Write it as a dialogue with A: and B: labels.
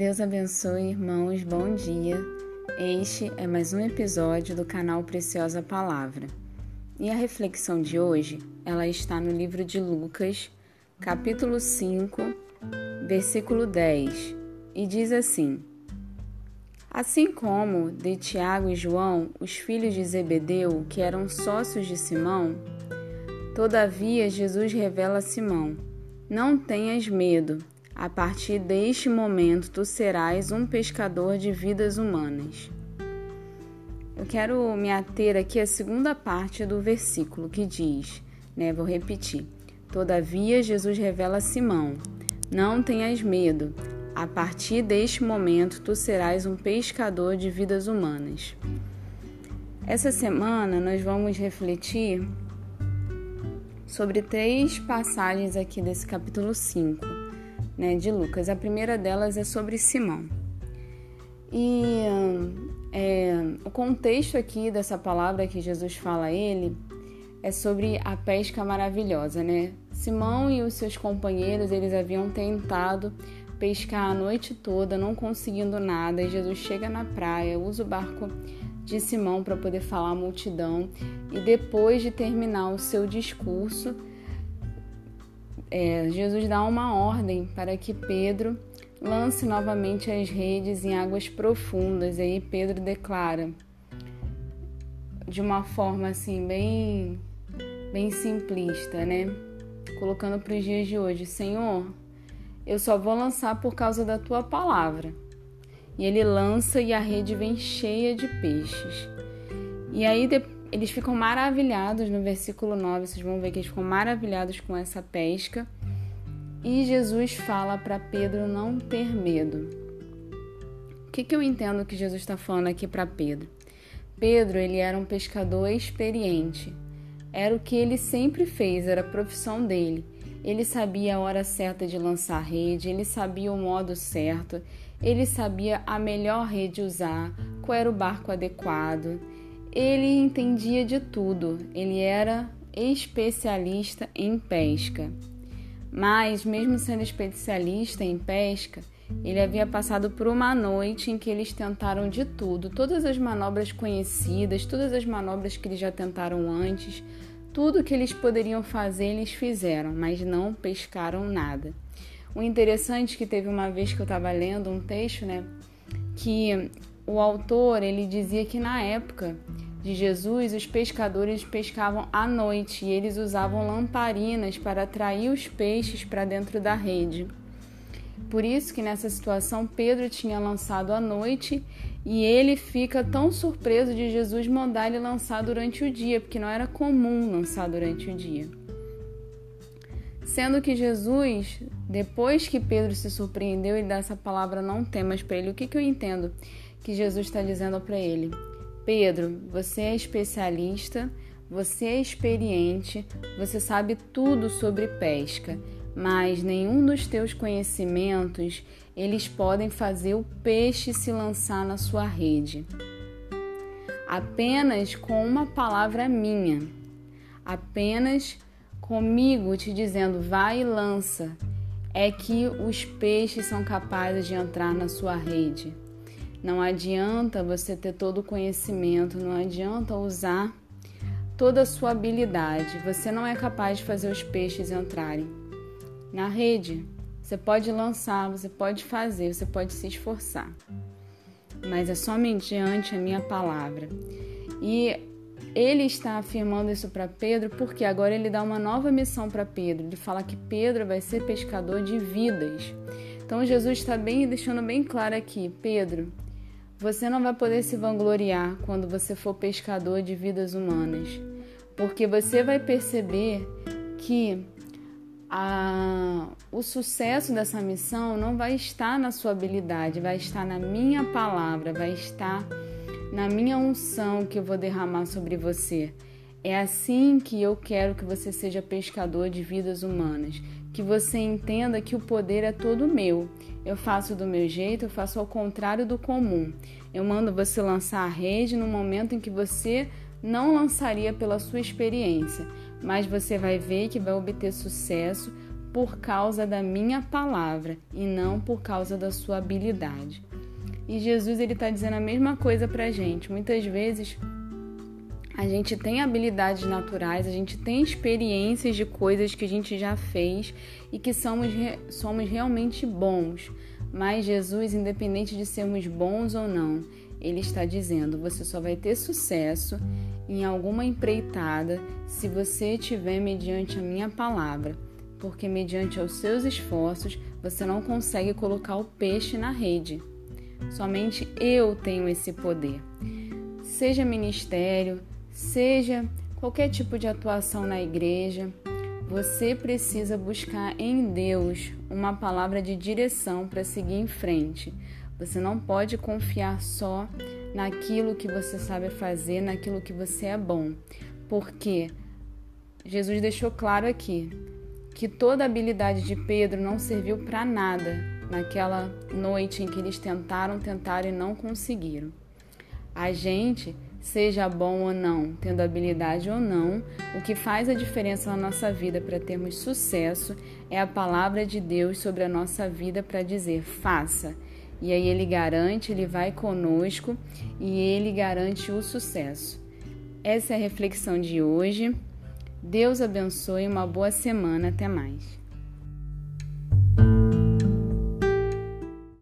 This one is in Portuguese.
A: Deus abençoe, irmãos, bom dia. Este é mais um episódio do canal Preciosa Palavra. E a reflexão de hoje, ela está no livro de Lucas, capítulo 5, versículo 10, e diz assim: Assim como de Tiago e João, os filhos de Zebedeu, que eram sócios de Simão, todavia Jesus revela a Simão: Não tenhas medo a partir deste momento, tu serás um pescador de vidas humanas. Eu quero me ater aqui à segunda parte do versículo que diz, né? Vou repetir. Todavia, Jesus revela a Simão: Não tenhas medo. A partir deste momento, tu serás um pescador de vidas humanas. Essa semana nós vamos refletir sobre três passagens aqui desse capítulo 5 né, de Lucas. A primeira delas é sobre Simão. E é, o contexto aqui dessa palavra que Jesus fala a ele é sobre a pesca maravilhosa, né? Simão e os seus companheiros, eles haviam tentado pescar a noite toda, não conseguindo nada, e Jesus chega na praia, usa o barco de Simão para poder falar à multidão, e depois de terminar o seu discurso, é, Jesus dá uma ordem para que Pedro lance novamente as redes em águas profundas. E aí Pedro declara de uma forma assim bem bem simplista, né? Colocando para os dias de hoje, Senhor, eu só vou lançar por causa da tua palavra. E ele lança e a rede vem cheia de peixes. E aí depois eles ficam maravilhados no versículo 9, vocês vão ver que eles ficam maravilhados com essa pesca. E Jesus fala para Pedro não ter medo. O que, que eu entendo que Jesus está falando aqui para Pedro? Pedro, ele era um pescador experiente. Era o que ele sempre fez, era a profissão dele. Ele sabia a hora certa de lançar rede, ele sabia o modo certo, ele sabia a melhor rede usar, qual era o barco adequado. Ele entendia de tudo, ele era especialista em pesca. Mas, mesmo sendo especialista em pesca, ele havia passado por uma noite em que eles tentaram de tudo, todas as manobras conhecidas, todas as manobras que eles já tentaram antes, tudo que eles poderiam fazer, eles fizeram, mas não pescaram nada. O interessante é que teve uma vez que eu estava lendo um texto, né, que o autor ele dizia que na época de Jesus os pescadores pescavam à noite e eles usavam lamparinas para atrair os peixes para dentro da rede. Por isso que nessa situação Pedro tinha lançado à noite e ele fica tão surpreso de Jesus mandar ele lançar durante o dia, porque não era comum lançar durante o dia. Sendo que Jesus, depois que Pedro se surpreendeu e dá essa palavra não temas para ele, o que, que eu entendo? Que Jesus está dizendo para ele: Pedro, você é especialista, você é experiente, você sabe tudo sobre pesca, mas nenhum dos teus conhecimentos eles podem fazer o peixe se lançar na sua rede. Apenas com uma palavra minha, apenas comigo te dizendo vai e lança, é que os peixes são capazes de entrar na sua rede. Não adianta você ter todo o conhecimento, não adianta usar toda a sua habilidade. Você não é capaz de fazer os peixes entrarem na rede. Você pode lançar, você pode fazer, você pode se esforçar. Mas é somente diante a minha palavra. E ele está afirmando isso para Pedro porque agora ele dá uma nova missão para Pedro. Ele fala que Pedro vai ser pescador de vidas. Então Jesus está bem deixando bem claro aqui, Pedro, você não vai poder se vangloriar quando você for pescador de vidas humanas, porque você vai perceber que a, o sucesso dessa missão não vai estar na sua habilidade, vai estar na minha palavra, vai estar na minha unção que eu vou derramar sobre você. É assim que eu quero que você seja pescador de vidas humanas, que você entenda que o poder é todo meu. Eu faço do meu jeito, eu faço ao contrário do comum. Eu mando você lançar a rede no momento em que você não lançaria pela sua experiência, mas você vai ver que vai obter sucesso por causa da minha palavra e não por causa da sua habilidade. E Jesus ele está dizendo a mesma coisa para gente. Muitas vezes a gente tem habilidades naturais, a gente tem experiências de coisas que a gente já fez e que somos, somos realmente bons. Mas Jesus, independente de sermos bons ou não, ele está dizendo: você só vai ter sucesso em alguma empreitada se você tiver mediante a minha palavra, porque mediante os seus esforços você não consegue colocar o peixe na rede. Somente eu tenho esse poder. Seja ministério, Seja qualquer tipo de atuação na igreja, você precisa buscar em Deus uma palavra de direção para seguir em frente. Você não pode confiar só naquilo que você sabe fazer, naquilo que você é bom, porque Jesus deixou claro aqui que toda a habilidade de Pedro não serviu para nada naquela noite em que eles tentaram, tentaram e não conseguiram. A gente seja bom ou não, tendo habilidade ou não, o que faz a diferença na nossa vida para termos sucesso é a palavra de Deus sobre a nossa vida para dizer faça. E aí ele garante, ele vai conosco e ele garante o sucesso. Essa é a reflexão de hoje. Deus abençoe, uma boa semana, até mais.